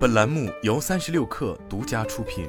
本栏目由三十六氪独家出品。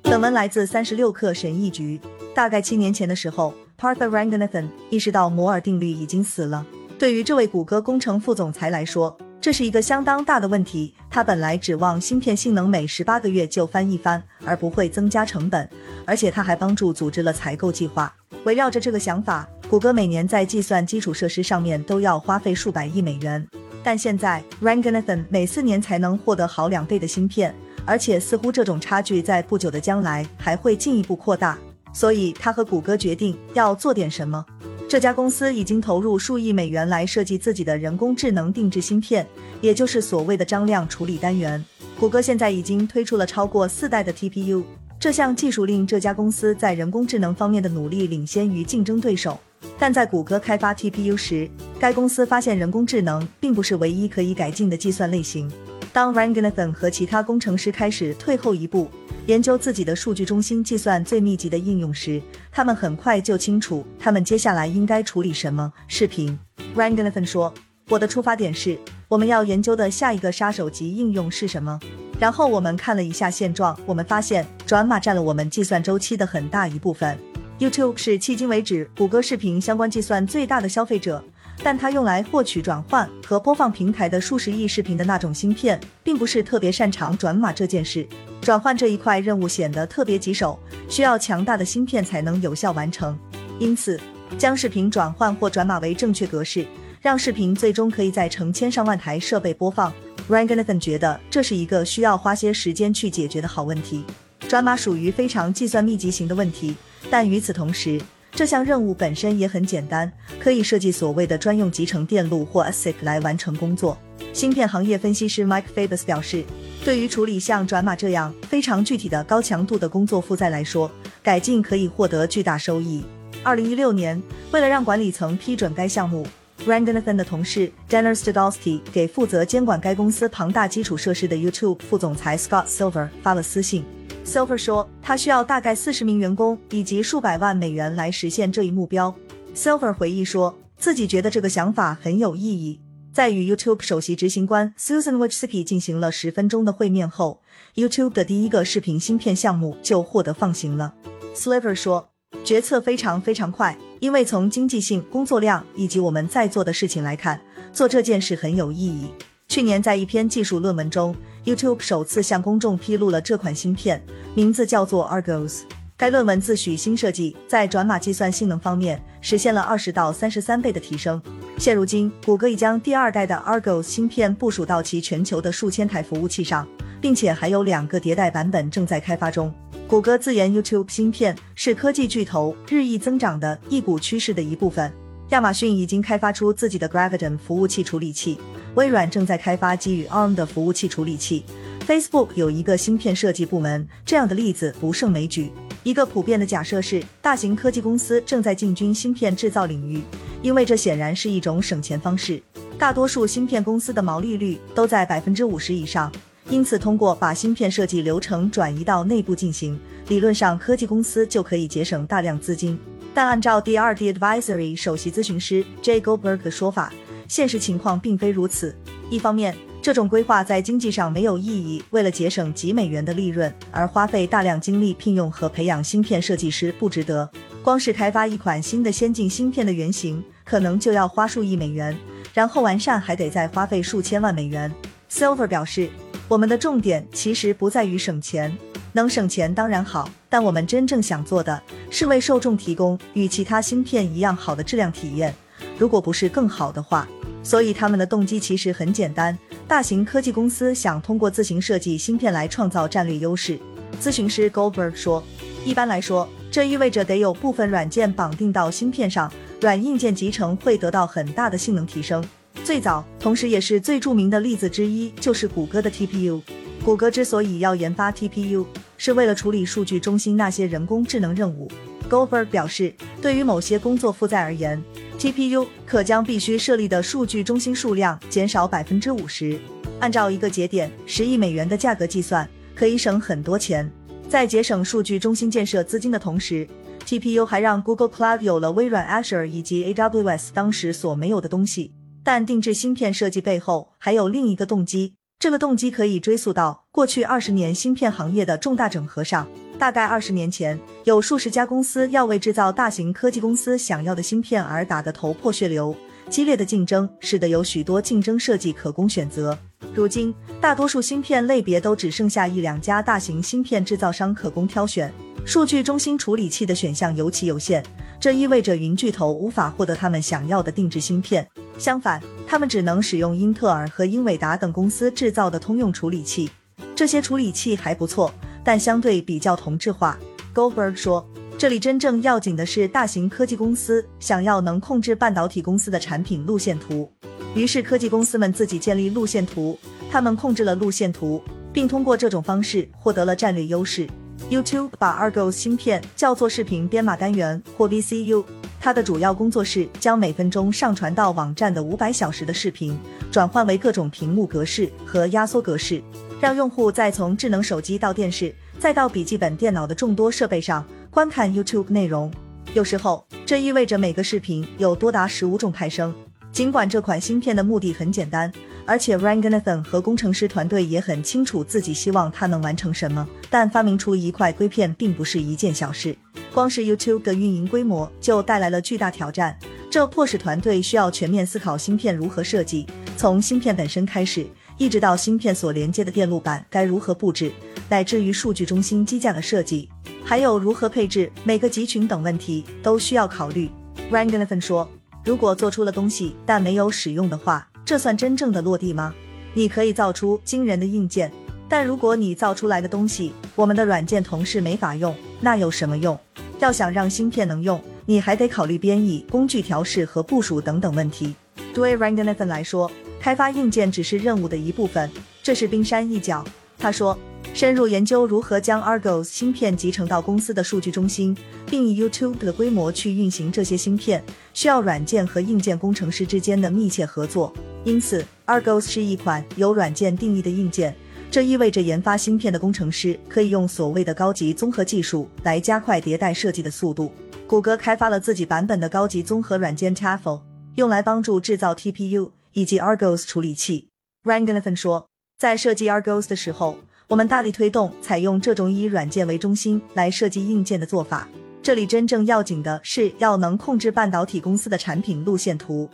本文来自三十六氪神译局。大概七年前的时候，Partha Ranganathan 意识到摩尔定律已经死了。对于这位谷歌工程副总裁来说，这是一个相当大的问题。他本来指望芯片性能每十八个月就翻一番，而不会增加成本。而且他还帮助组织了采购计划。围绕着这个想法，谷歌每年在计算基础设施上面都要花费数百亿美元。但现在，Ranganathan 每四年才能获得好两倍的芯片。而且似乎这种差距在不久的将来还会进一步扩大，所以他和谷歌决定要做点什么。这家公司已经投入数亿美元来设计自己的人工智能定制芯片，也就是所谓的张量处理单元。谷歌现在已经推出了超过四代的 TPU，这项技术令这家公司在人工智能方面的努力领先于竞争对手。但在谷歌开发 TPU 时，该公司发现人工智能并不是唯一可以改进的计算类型。当 Ranganathan 和其他工程师开始退后一步，研究自己的数据中心计算最密集的应用时，他们很快就清楚他们接下来应该处理什么。视频，Ranganathan 说：“我的出发点是，我们要研究的下一个杀手级应用是什么。然后我们看了一下现状，我们发现转码占了我们计算周期的很大一部分。YouTube 是迄今为止谷歌视频相关计算最大的消费者。”但它用来获取、转换和播放平台的数十亿视频的那种芯片，并不是特别擅长转码这件事。转换这一块任务显得特别棘手，需要强大的芯片才能有效完成。因此，将视频转换或转码为正确格式，让视频最终可以在成千上万台设备播放。Ranganathan 觉得这是一个需要花些时间去解决的好问题。转码属于非常计算密集型的问题，但与此同时，这项任务本身也很简单，可以设计所谓的专用集成电路或 ASIC 来完成工作。芯片行业分析师 Mike Fabus 表示，对于处理像转码这样非常具体的高强度的工作负载来说，改进可以获得巨大收益。二零一六年，为了让管理层批准该项目，Randanathan 的同事 Daniel Stadolsky 给负责监管该公司庞大基础设施的 YouTube 副总裁 Scott Silver 发了私信。Silver 说，他需要大概四十名员工以及数百万美元来实现这一目标。Silver 回忆说，自己觉得这个想法很有意义。在与 YouTube 首席执行官 Susan Wojcicki 进行了十分钟的会面后，YouTube 的第一个视频芯片项目就获得放行了。Silver 说，决策非常非常快，因为从经济性、工作量以及我们在做的事情来看，做这件事很有意义。去年，在一篇技术论文中，YouTube 首次向公众披露了这款芯片，名字叫做 Argos。该论文自诩新设计在转码计算性能方面实现了二十到三十三倍的提升。现如今，谷歌已将第二代的 Argos 芯片部署到其全球的数千台服务器上，并且还有两个迭代版本正在开发中。谷歌自研 YouTube 芯片是科技巨头日益增长的一股趋势的一部分。亚马逊已经开发出自己的 Graviton 服务器处理器。微软正在开发基于 ARM 的服务器处理器，Facebook 有一个芯片设计部门，这样的例子不胜枚举。一个普遍的假设是，大型科技公司正在进军芯片制造领域，因为这显然是一种省钱方式。大多数芯片公司的毛利率都在百分之五十以上，因此通过把芯片设计流程转移到内部进行，理论上科技公司就可以节省大量资金。但按照 DRD Advisory 首席咨询师 Jay Goldberg 的说法，现实情况并非如此。一方面，这种规划在经济上没有意义，为了节省几美元的利润而花费大量精力聘用和培养芯片设计师不值得。光是开发一款新的先进芯片的原型，可能就要花数亿美元，然后完善还得再花费数千万美元。Silver 表示，我们的重点其实不在于省钱，能省钱当然好，但我们真正想做的是为受众提供与其他芯片一样好的质量体验，如果不是更好的话。所以他们的动机其实很简单，大型科技公司想通过自行设计芯片来创造战略优势。咨询师 Goldberg 说，一般来说，这意味着得有部分软件绑定到芯片上，软硬件集成会得到很大的性能提升。最早，同时也是最著名的例子之一，就是谷歌的 TPU。谷歌之所以要研发 TPU，是为了处理数据中心那些人工智能任务。Goldberg 表示，对于某些工作负载而言，TPU 可将必须设立的数据中心数量减少百分之五十。按照一个节点十亿美元的价格计算，可以省很多钱。在节省数据中心建设资金的同时，TPU 还让 Google Cloud 有了微软 Azure 以及 AWS 当时所没有的东西。但定制芯片设计背后还有另一个动机，这个动机可以追溯到过去二十年芯片行业的重大整合上。大概二十年前，有数十家公司要为制造大型科技公司想要的芯片而打得头破血流。激烈的竞争使得有许多竞争设计可供选择。如今，大多数芯片类别都只剩下一两家大型芯片制造商可供挑选，数据中心处理器的选项尤其有限。这意味着云巨头无法获得他们想要的定制芯片，相反，他们只能使用英特尔和英伟达等公司制造的通用处理器。这些处理器还不错，但相对比较同质化。Goldberg 说。这里真正要紧的是，大型科技公司想要能控制半导体公司的产品路线图，于是科技公司们自己建立路线图，他们控制了路线图，并通过这种方式获得了战略优势。YouTube 把 Argos 芯片叫做视频编码单元或 VCU，它的主要工作是将每分钟上传到网站的五百小时的视频转换为各种屏幕格式和压缩格式，让用户再从智能手机到电视再到笔记本电脑的众多设备上。观看 YouTube 内容，有时候这意味着每个视频有多达十五种派生。尽管这款芯片的目的很简单，而且 Ranganathan 和工程师团队也很清楚自己希望它能完成什么，但发明出一块硅片并不是一件小事。光是 YouTube 的运营规模就带来了巨大挑战，这迫使团队需要全面思考芯片如何设计，从芯片本身开始，一直到芯片所连接的电路板该如何布置，乃至于数据中心机架的设计。还有如何配置每个集群等问题都需要考虑。Ranganathan 说：“如果做出了东西但没有使用的话，这算真正的落地吗？你可以造出惊人的硬件，但如果你造出来的东西我们的软件同事没法用，那有什么用？要想让芯片能用，你还得考虑编译、工具调试和部署等等问题。对 Ranganathan 来说，开发硬件只是任务的一部分，这是冰山一角。”他说。深入研究如何将 Argos 芯片集成到公司的数据中心，并以 YouTube 的规模去运行这些芯片，需要软件和硬件工程师之间的密切合作。因此，Argos 是一款由软件定义的硬件。这意味着研发芯片的工程师可以用所谓的高级综合技术来加快迭代设计的速度。谷歌开发了自己版本的高级综合软件 Tafel，用来帮助制造 TPU 以及 Argos 处理器。Ranganathan 说，在设计 Argos 的时候。我们大力推动采用这种以软件为中心来设计硬件的做法。这里真正要紧的是要能控制半导体公司的产品路线图。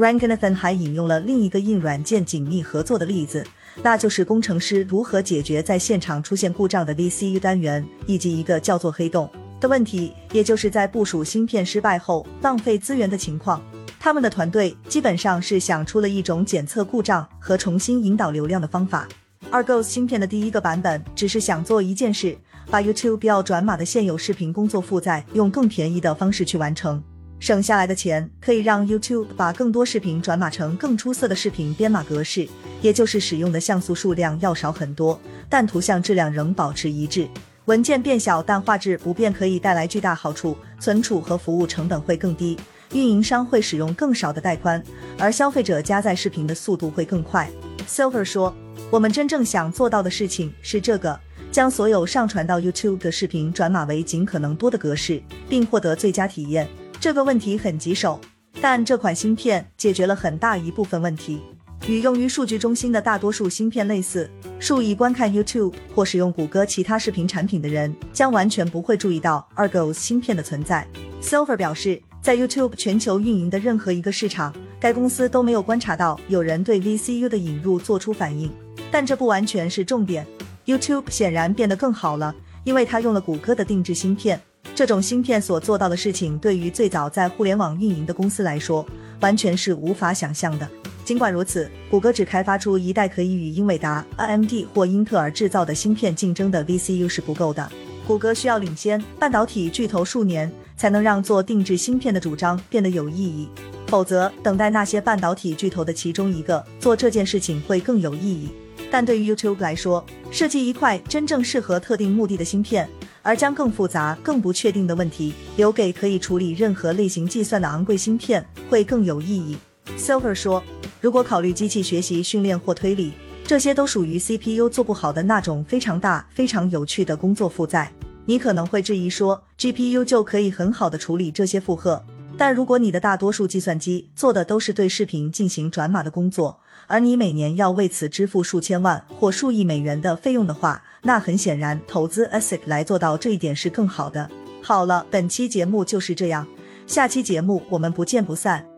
Ranganathan 还引用了另一个硬软件紧密合作的例子，那就是工程师如何解决在现场出现故障的 VCU 单元以及一个叫做黑洞的问题，也就是在部署芯片失败后浪费资源的情况。他们的团队基本上是想出了一种检测故障和重新引导流量的方法。Argos 芯片的第一个版本只是想做一件事，把 YouTube 要转码的现有视频工作负载用更便宜的方式去完成，省下来的钱可以让 YouTube 把更多视频转码成更出色的视频编码格式，也就是使用的像素数量要少很多，但图像质量仍保持一致。文件变小但画质不变可以带来巨大好处，存储和服务成本会更低，运营商会使用更少的带宽，而消费者加载视频的速度会更快。Silver 说。我们真正想做到的事情是这个：将所有上传到 YouTube 的视频转码为尽可能多的格式，并获得最佳体验。这个问题很棘手，但这款芯片解决了很大一部分问题。与用于数据中心的大多数芯片类似，数亿观看 YouTube 或使用谷歌其他视频产品的人将完全不会注意到 Argos 芯片的存在。Silver 表示，在 YouTube 全球运营的任何一个市场，该公司都没有观察到有人对 VCU 的引入做出反应。但这不完全是重点。YouTube 显然变得更好了，因为它用了谷歌的定制芯片。这种芯片所做到的事情，对于最早在互联网运营的公司来说，完全是无法想象的。尽管如此，谷歌只开发出一代可以与英伟达、AMD 或英特尔制造的芯片竞争的 VCU 是不够的。谷歌需要领先半导体巨头数年，才能让做定制芯片的主张变得有意义。否则，等待那些半导体巨头的其中一个做这件事情会更有意义。但对于 YouTube 来说，设计一块真正适合特定目的的芯片，而将更复杂、更不确定的问题留给可以处理任何类型计算的昂贵芯片，会更有意义。Silver 说：“如果考虑机器学习、训练或推理，这些都属于 CPU 做不好的那种非常大、非常有趣的工作负载。你可能会质疑说，GPU 就可以很好的处理这些负荷。但如果你的大多数计算机做的都是对视频进行转码的工作，而你每年要为此支付数千万或数亿美元的费用的话，那很显然，投资 ASIC 来做到这一点是更好的。好了，本期节目就是这样，下期节目我们不见不散。